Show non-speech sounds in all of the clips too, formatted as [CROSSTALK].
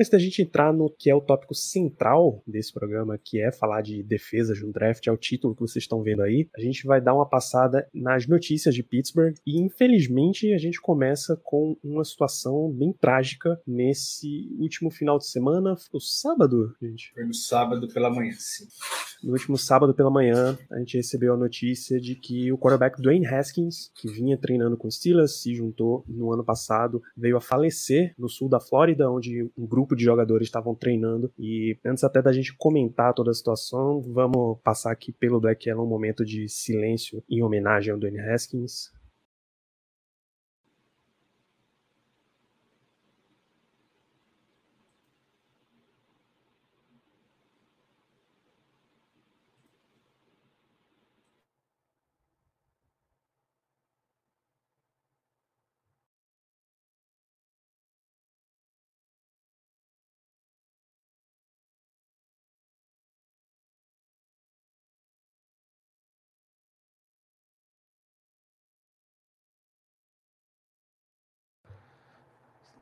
Antes da gente entrar no que é o tópico central desse programa, que é falar de defesa de um draft, é o título que vocês estão vendo aí, a gente vai dar uma passada nas notícias de Pittsburgh e, infelizmente, a gente começa com uma situação bem trágica nesse último final de semana. Foi o sábado, gente? Foi no sábado pela manhã, sim. No último sábado pela manhã, a gente recebeu a notícia de que o quarterback Dwayne Haskins, que vinha treinando com Steelers, se juntou no ano passado, veio a falecer no sul da Flórida, onde um grupo grupo de jogadores estavam treinando. E antes até da gente comentar toda a situação, vamos passar aqui pelo Black Yellow um momento de silêncio em homenagem ao Dwayne Haskins.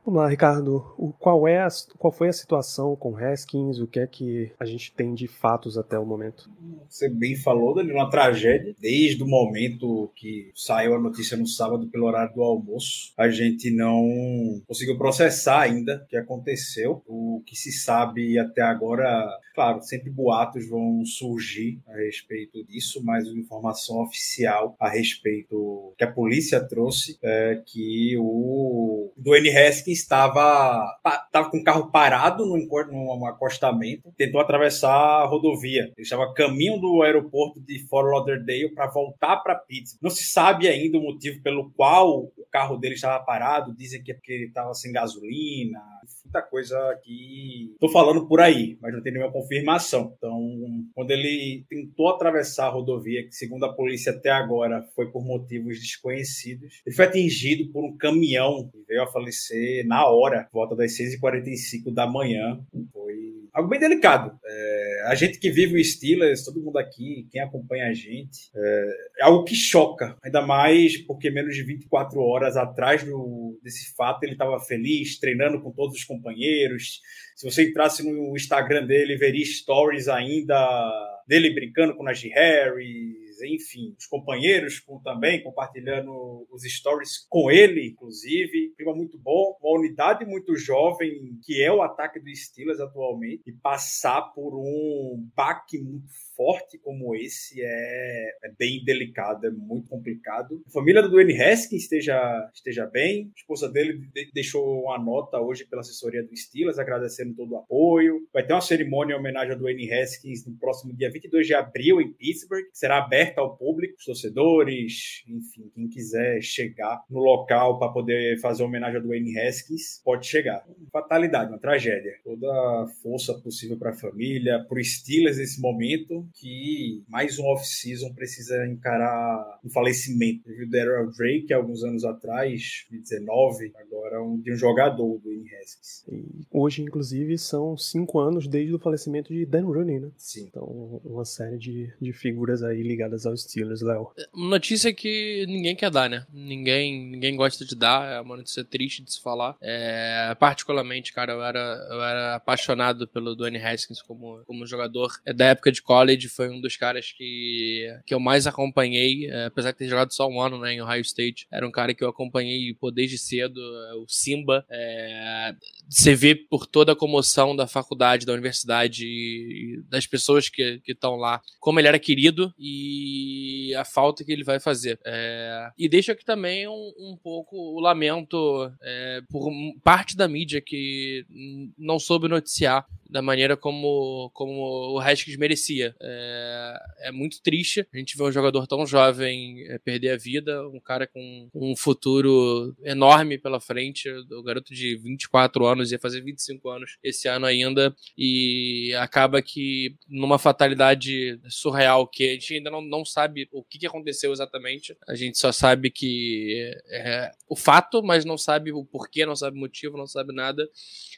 Vamos lá, Ricardo. O, qual, é a, qual foi a situação com Haskins? O que é que a gente tem de fatos até o momento? Você bem falou, Dani, uma tragédia. Desde o momento que saiu a notícia no sábado pelo horário do almoço, a gente não conseguiu processar ainda o que aconteceu. O que se sabe até agora, claro, sempre boatos vão surgir a respeito disso, mas a informação oficial a respeito que a polícia trouxe é que o Dwayne Haskins estava, estava com o carro parado num, num acostamento, tentou atravessar a rodovia. Ele estava caminho do aeroporto de Fort Lauderdale para voltar para Pittsburgh. Não se sabe ainda o motivo pelo qual o carro dele estava parado. Dizem que é porque ele estava sem gasolina, muita coisa que estou falando por aí, mas não tem nenhuma confirmação. Então, quando ele tentou atravessar a rodovia, que segundo a polícia até agora foi por motivos desconhecidos, ele foi atingido por um caminhão e veio a falecer na hora, volta das 6h45 da manhã. Foi algo bem delicado. É, a gente que vive o Steelers, todo mundo aqui, quem acompanha a gente, é, é, algo que choca. Ainda mais porque menos de 24 horas atrás do, desse fato ele estava feliz, treinando com todos os companheiros. Se você entrasse no Instagram dele, veria stories ainda dele brincando com Najee Harris, enfim, os companheiros com, também compartilhando os stories com ele, inclusive. Clima muito bom, uma unidade muito jovem, que é o ataque do Steelers atualmente, e passar por um baque muito forte como esse é, é bem delicado, é muito complicado. A família do Dwayne Haskins esteja, esteja bem, a esposa dele deixou uma nota hoje pela assessoria do Steelers, agradecendo todo o apoio. Vai ter uma cerimônia em homenagem ao Dwayne Haskins no próximo dia 22 de abril em Pittsburgh, será aberta ao público, os torcedores, enfim, quem quiser chegar no local para poder fazer homenagem ao Dwayne Haskins, pode chegar. Fatalidade, uma tragédia. Toda a força possível para a família, para o Steelers nesse momento, que mais um off-season precisa encarar um falecimento. Teve o Daryl Drake alguns anos atrás, 2019, agora um, de um jogador do Wayne Haskins. E hoje, inclusive, são cinco anos desde o falecimento de Dan Rooney, né? Sim. Então, uma série de, de figuras aí ligadas aos Steelers, Léo. É, notícia que ninguém quer dar, né? Ninguém, ninguém gosta de dar, é uma notícia triste de se falar. É, particularmente, cara, eu era, eu era apaixonado pelo Dwayne Haskins como, como jogador é, da época de college foi um dos caras que, que eu mais acompanhei, é, apesar de ter jogado só um ano né, em Ohio State. Era um cara que eu acompanhei pô, desde cedo, é, o Simba. É, você vê por toda a comoção da faculdade, da universidade das pessoas que estão lá, como ele era querido e a falta que ele vai fazer. É, e deixa aqui também um, um pouco o lamento é, por parte da mídia que não soube noticiar da maneira como, como o Haskins merecia. É, é, muito triste a gente ver um jogador tão jovem é, perder a vida, um cara com um futuro enorme pela frente, o garoto de 24 anos ia fazer 25 anos esse ano ainda, e acaba que numa fatalidade surreal que a gente ainda não, não sabe o que, que aconteceu exatamente, a gente só sabe que é o fato, mas não sabe o porquê, não sabe o motivo, não sabe nada,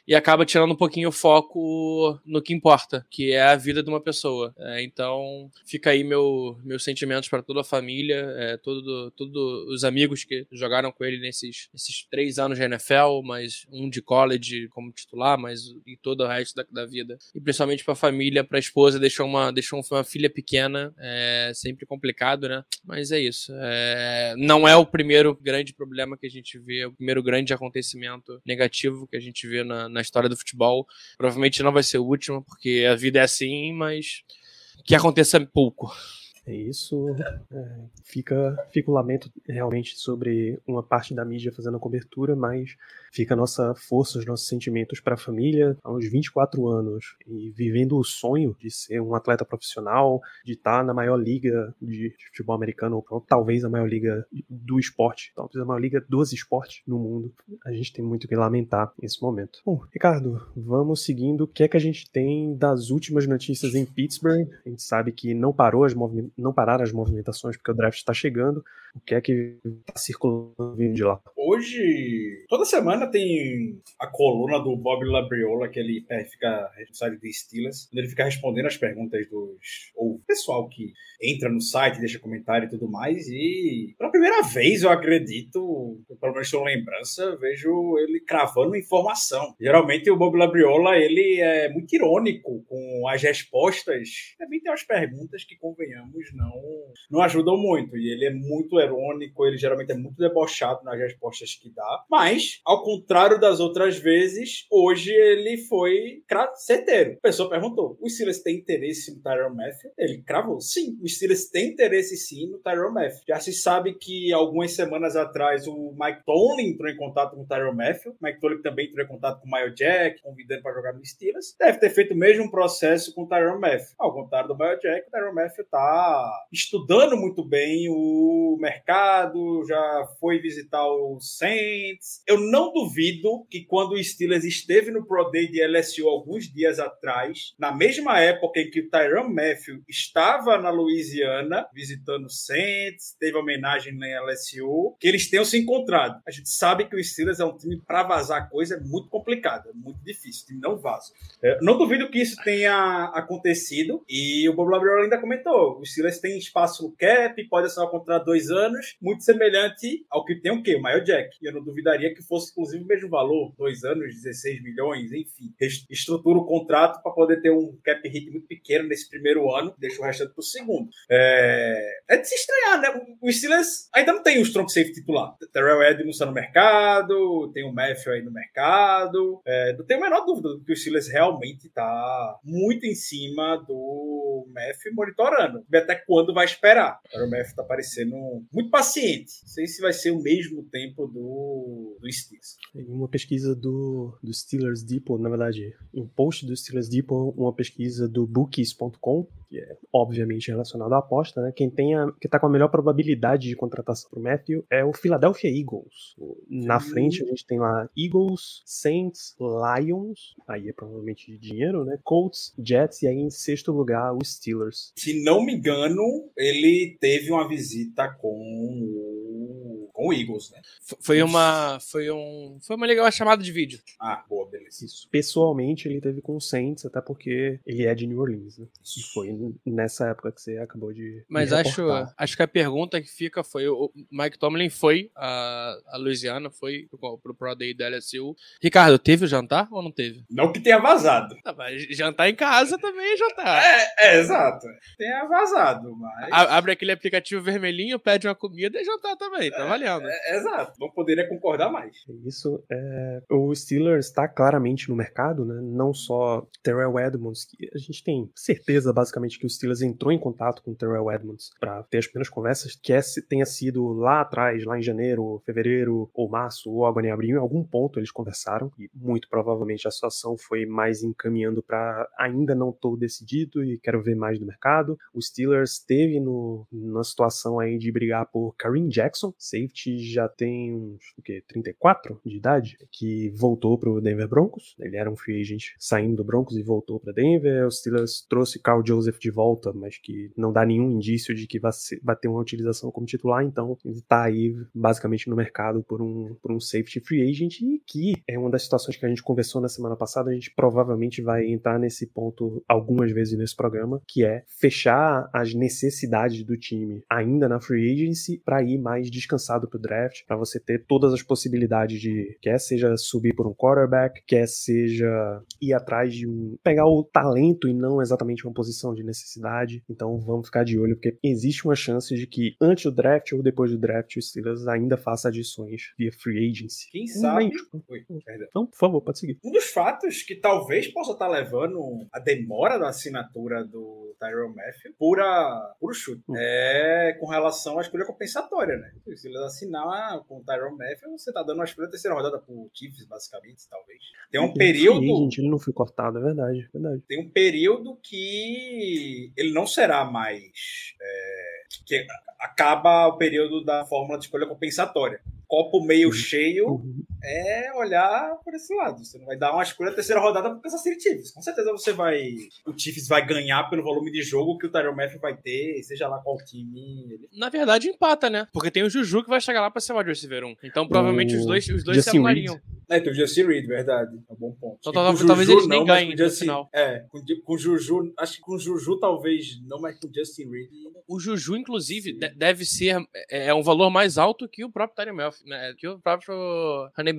e acaba tirando um pouquinho o foco no, que importa, que é a vida de uma pessoa. É, então, fica aí meu, meus sentimentos para toda a família, é, todos todo os amigos que jogaram com ele nesses, nesses três anos de NFL, mas um de college como titular, mas e todo o resto da, da vida. E principalmente para a família, para a esposa, deixou uma, deixou uma filha pequena, é sempre complicado, né? Mas é isso. É, não é o primeiro grande problema que a gente vê, o primeiro grande acontecimento negativo que a gente vê na, na história do futebol. Provavelmente não vai ser o último, porque a vida é assim, mas que aconteça pouco. É isso. É, fica, fica o lamento realmente sobre uma parte da mídia fazendo a cobertura, mas fica a nossa força, os nossos sentimentos para a família uns 24 anos e vivendo o sonho de ser um atleta profissional, de estar na maior liga de futebol americano, ou talvez a maior liga do esporte, talvez a maior liga dos esportes no mundo. A gente tem muito que lamentar nesse momento. Bom, Ricardo, vamos seguindo. O que é que a gente tem das últimas notícias em Pittsburgh? A gente sabe que não parou as não pararam as movimentações porque o draft está chegando. O que é que está circulando de lá? Hoje, toda semana tem a coluna do Bob Labriola, que ele é, fica responsável de Steelers, ele fica respondendo as perguntas dos ou pessoal que entra no site, deixa comentário e tudo mais. E pela primeira vez, eu acredito, pelo menos sua lembrança, vejo ele cravando informação. Geralmente o Bob Labriola ele é muito irônico com as respostas. Também tem umas perguntas que, convenhamos, não, não ajudam muito. E ele é muito irônico, ele geralmente é muito debochado nas respostas que dá. Mas, ao contrário das outras vezes, hoje ele foi certeiro. A pessoa perguntou: o Steelers tem interesse no Tyron Matthew? Ele cravou: sim, o Steelers tem interesse sim no Tyron Matthew. Já se sabe que algumas semanas atrás o Mike Tomlin entrou em contato com o Tyron Matthew. Mike Tomlin também entrou em contato com o Mayo Jack, convidando para jogar no Steelers. Deve ter feito o mesmo processo com o Tyron Matthew. Ao contrário do Mayo Jack, o Tyron Matthew está estudando muito bem o mercado, já foi visitar o Saints. Eu não duvido que quando o Steelers esteve no Pro Day de LSU alguns dias atrás, na mesma época em que o Tyron Matthew estava na Louisiana visitando o Saints, teve homenagem na LSU, que eles tenham se encontrado. A gente sabe que o Steelers é um time para vazar coisa muito complicado, é muito difícil, o time não vaza. É, não duvido que isso tenha acontecido e o Bob Labrador ainda comentou, o Steelers tem espaço no cap, pode assinar contrato dois anos, muito semelhante ao que tem o quê? O Mayo Jack. E eu não duvidaria que fosse inclusive o mesmo valor, dois anos, 16 milhões, enfim. Estrutura o contrato para poder ter um cap hit muito pequeno nesse primeiro ano, deixa o restante para o segundo. É... é de se estranhar, né? O Steelers ainda não tem o strong safety titular. Terrell Edmonds está no mercado, tem o Matthew aí no mercado. É... Não tenho a menor dúvida que o Steelers realmente está muito em cima do Matthew monitorando. Até quando vai esperar. O Matthew está parecendo muito paciente. Não sei se vai ser o mesmo tempo do, do Steelers. Uma pesquisa do, do Steelers Depot, na verdade, um post do Steelers Depot, uma pesquisa do bookies.com, que é obviamente relacionado à aposta, né? Quem tem a, que tá com a melhor probabilidade de contratação pro Matthew é o Philadelphia Eagles. Na frente a gente tem lá Eagles, Saints, Lions, aí é provavelmente de dinheiro, né? Colts, Jets e aí em sexto lugar os Steelers. Se não me engano, ele teve uma visita com o com o Eagles, né? Foi uma, foi um, foi uma legal chamada de vídeo. Ah, boa, beleza. Isso. Pessoalmente ele teve com o Saints, até porque ele é de New Orleans, né? Isso. Foi nessa época que você acabou de. Mas acho, acho que a pergunta que fica foi: o Mike Tomlin foi a, a Louisiana, foi pro, pro Pro Day da LSU. Ricardo, teve o jantar ou não teve? Não que tenha vazado. Ah, mas jantar em casa também é jantar. É, é exato. Tenha vazado, mas. A, abre aquele aplicativo vermelhinho, pede uma comida e jantar também, tá é, valendo. É, exato, não poderia concordar mais. Isso é. O Steelers está claramente no mercado, né? Não só Terrell Edmonds, que a gente tem certeza basicamente que o Steelers entrou em contato com o Terrell Edmonds para ter as primeiras conversas, que tenha sido lá atrás, lá em janeiro, fevereiro, ou março, ou agora em abril, em algum ponto eles conversaram, e muito provavelmente a situação foi mais encaminhando para ainda não estou decidido e quero ver mais do mercado. O Steelers teve no, na situação aí de brigar por Kareem Jackson, safety safety já tem uns o quê, 34 de idade, que voltou pro Denver Broncos. Ele era um free agent saindo do Broncos e voltou para Denver. O Steelers trouxe Carl Joseph de volta, mas que não dá nenhum indício de que vai, ser, vai ter uma utilização como titular, então ele tá aí basicamente no mercado por um, por um safety free agent e que é uma das situações que a gente conversou na semana passada, a gente provavelmente vai entrar nesse ponto algumas vezes nesse programa, que é fechar as necessidades do time ainda na free agency para ir mais descansado pro draft, para você ter todas as possibilidades de quer seja subir por um quarterback, quer seja ir atrás de um pegar o talento e não exatamente uma posição de necessidade. Então vamos ficar de olho porque existe uma chance de que antes do draft ou depois do draft o Steelers ainda faça adições via free agency. Quem sabe? Oi, não, por favor, pode seguir. Um dos fatos que talvez possa estar levando a demora da assinatura do Tyrone Matthew pura, puro chute hum. é com relação à escolha compensatória, né? Se eles assinar com o Tyrone Matthew, você tá dando uma escolha terceira rodada pro Chiefs, basicamente, talvez. Tem um período. Sim, gente, ele não foi cortado, é verdade, é verdade. Tem um período que ele não será mais. É, que acaba o período da fórmula de escolha compensatória copo meio uhum. cheio uhum. É olhar por esse lado. Você não vai dar uma escolha terceira rodada pro Kansas City Chiefs. Com certeza você vai. O Chiefs vai ganhar pelo volume de jogo que o Tyrell Matthew vai ter, seja lá qual time. Ele... Na verdade, empata, né? Porque tem o Juju que vai chegar lá pra ser o wide receiver 1. Então provavelmente o... os dois, os dois se anulariam. É, tem o Justin Reed, verdade. É um bom ponto. Então, talvez, talvez eles nem ganhem no final. É, com, com Juju, acho que com Juju talvez não, mas com Justin Reed. O Juju, inclusive, deve ser é, é, um valor mais alto que o próprio Tyrion Melf, né? Que o próprio Honey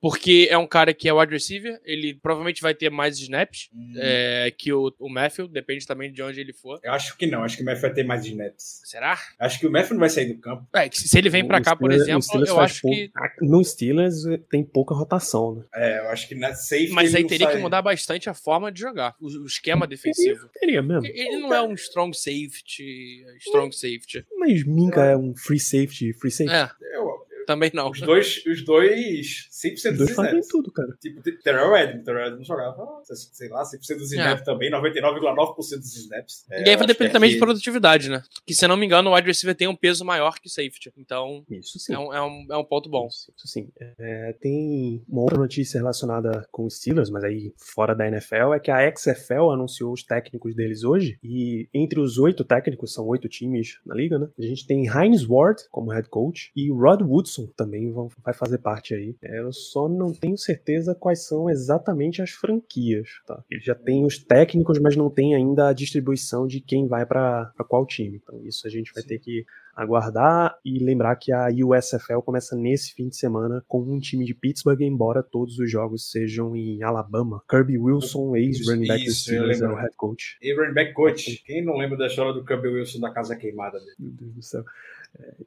Porque é um cara que é wide receiver, ele provavelmente vai ter mais snaps hum. é, que o, o Matthew, depende também de onde ele for. Eu acho que não, acho que o Matthew vai ter mais snaps. Será? Acho que o Matthew não vai sair do campo. É, se ele vem pra cá, por exemplo, eu acho pouco, que. No Steelers tem pouca rotação, né? É, eu acho que na safe. Mas aí teria sai. que mudar bastante a forma de jogar, o, o esquema defensivo. Teria, teria mesmo. Ele não é um strong safety, strong safety. Mas Minka é um free safety, free safety. É. Eu, também não. Os dois, os dois 100% os dois fazem tudo, cara. Tipo, Terrell Edmonds. Terrell Edmonds jogava, sei lá, 100% dos é. snaps é. também, 99,9% dos snaps. É, e aí vai depender também de produtividade, né? Que se eu não me engano, o wide receiver tem um peso maior que safety. Então, isso sim. É um, é um, é um ponto bom. Isso, isso sim. É, tem uma outra notícia relacionada com os Steelers, mas aí fora da NFL, é que a XFL anunciou os técnicos deles hoje. E entre os oito técnicos, são oito times na liga, né? A gente tem Heinz Ward como head coach e Rod Woodson também vão, vai fazer parte aí. É, eu só não tenho certeza quais são exatamente as franquias, tá? Ele já tem os técnicos, mas não tem ainda a distribuição de quem vai para qual time. Então isso a gente vai Sim. ter que aguardar e lembrar que a USFL começa nesse fim de semana com um time de Pittsburgh, embora todos os jogos sejam em Alabama. Kirby Wilson, ex-running back dos Steelers, é o head coach. E running back coach. Quem não lembra da história do Kirby Wilson da casa queimada dele? Meu Deus do céu.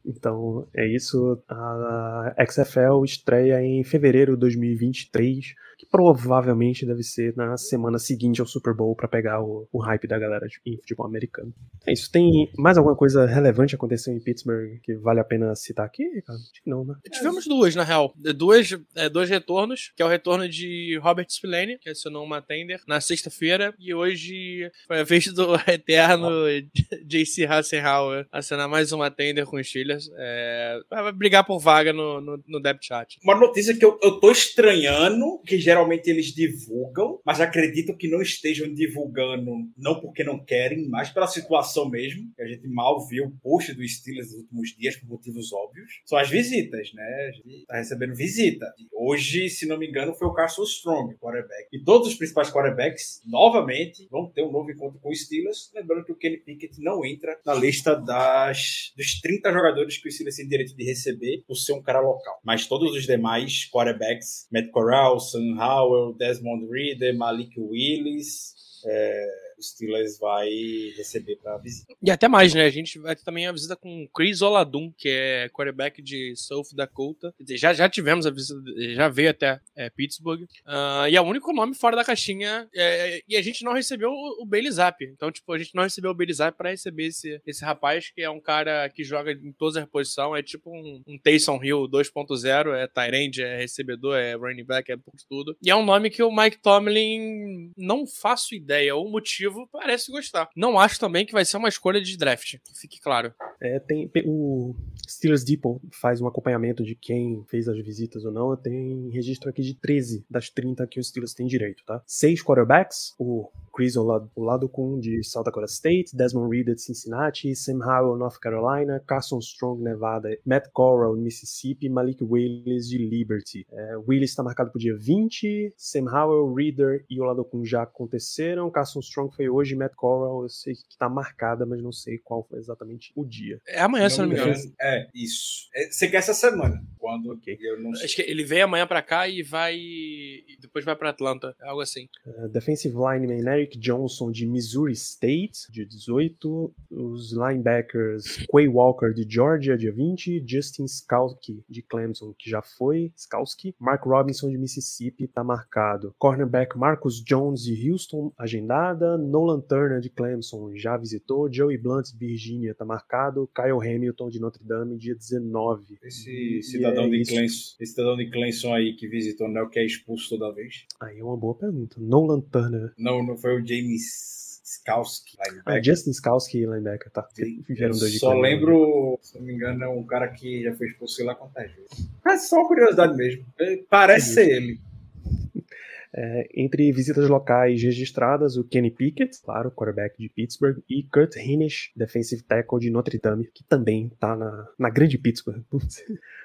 Então é isso. A XFL estreia em fevereiro de 2023, que provavelmente deve ser na semana seguinte ao Super Bowl para pegar o, o, hype da galera em futebol americano. É isso. Tem mais alguma coisa relevante acontecendo em Pittsburgh que vale a pena citar aqui? Acho que não, né? Tivemos duas, na real. Duas, é, dois retornos, que é o retorno de Robert Spillane, que acionou uma tender na sexta-feira, e hoje foi a vez do [LAUGHS] eterno JC Hassenhauer acionar mais uma tender com os Steelers. É, vai brigar por vaga no, no, no depth chat. Uma notícia que eu, eu tô estranhando, que geralmente eles divulgam, mas acredito que não estejam divulgando, não porque não querem, mas pela situação mesmo, a gente mal viu o post do Steelers nos últimos dias, por motivos óbvios, são as visitas, né? A gente tá recebendo visita. Hoje, se não me engano, foi o Carson Strong, quarterback. E todos os principais quarterbacks, novamente, vão ter um novo encontro com o Steelers, lembrando que o Kenny Pickett não entra na lista das, dos 30 30 jogadores que o Steelers tem direito de receber por ser um cara local. Mas todos os demais quarterbacks, Matt Corral, Sam Howell, Desmond Reader, Malik Willis, é, o Steelers vai receber para visita. E até mais, né? A gente vai ter também a visita com Chris Oladum, que é quarterback de South Dakota. Já, já tivemos a visita, já veio até é, Pittsburgh. Uh, e é o único nome fora da caixinha. É, e a gente não recebeu o, o Bailey Zapp. Então, tipo, a gente não recebeu o Bailey Zapp pra receber esse, esse rapaz, que é um cara que joga em todas as posições. É tipo um, um Taysom Hill 2.0. É Tyrande, é recebedor, é running back, é tudo. E é um nome que o Mike Tomlin não faço ideia. O motivo parece gostar. Não acho também que vai ser uma escolha de draft, fique claro. É, tem, o Steelers Depot faz um acompanhamento de quem fez as visitas ou não. Tem registro aqui de 13 das 30 que os Steelers têm direito, tá? Seis quarterbacks, o Chris o lado, o lado com de South Dakota State, Desmond Reader de Cincinnati, Sam Howell, North Carolina, Carson Strong, Nevada, Matt Corral, Mississippi, Malik Willis de Liberty. É, Willis está marcado para o dia 20, Sam Howell, Reader e o lado com já aconteceram, Carson Strong foi hoje, Matt Corral eu sei que está marcada, mas não sei qual foi exatamente o dia. É amanhã, se não me engano. É, isso. É, você quer essa semana? Quando okay. eu não sei. Acho que ele vem amanhã para cá e vai. E depois vai para Atlanta, algo assim. Uh, defensive lineman Eric Johnson de Missouri State, dia 18. Os linebackers Quay Walker de Georgia, dia 20. Justin Skalski de Clemson, que já foi. Skalski. Mark Robinson de Mississippi, tá marcado. Cornerback Marcus Jones de Houston, agendada. Nolan Turner de Clemson, já visitou. Joey Blunt de Virginia, tá marcado. Kyle Hamilton de Notre Dame, dia 19. Esse cidadão, é de, Clemson, esse cidadão de Clemson aí que visitou, não é o que é expulso toda vez? Aí é uma boa pergunta. Nolan Turner. Não, não foi o James Skowski, Ah, Justin Skowski, linebacker, tá. [LAUGHS] Dois de Só lembro, se não me engano, é um cara que já foi expulso lá quantas vezes. Mas só uma curiosidade mesmo. Parece é ser ele. É, entre visitas locais registradas, o Kenny Pickett, claro, quarterback de Pittsburgh, e Kurt Hinish, defensive tackle de Notre Dame, que também está na, na grande Pittsburgh,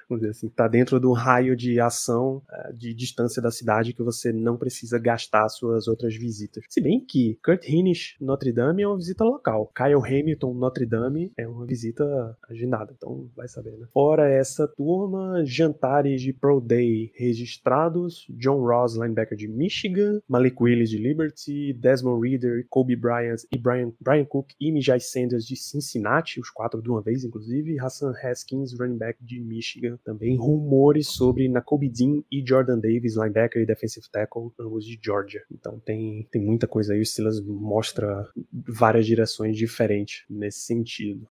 vamos dizer assim, está dentro do raio de ação uh, de distância da cidade que você não precisa gastar suas outras visitas. Se bem que Kurt Hinish, Notre Dame, é uma visita local. Kyle Hamilton, Notre Dame, é uma visita agendada, então vai saber, né? Fora essa turma, jantares de Pro Day registrados, John Ross, linebacker de Michigan, Malik Willis de Liberty, Desmond Reader, Kobe Bryant e Brian, Brian Cook e Mijay Sanders de Cincinnati, os quatro de uma vez, inclusive, Hassan Haskins, running back de Michigan, também rumores sobre Nakobe Dean e Jordan Davis, linebacker e defensive tackle, ambos de Georgia. Então tem, tem muita coisa aí, o Steelers mostra várias direções diferentes nesse sentido.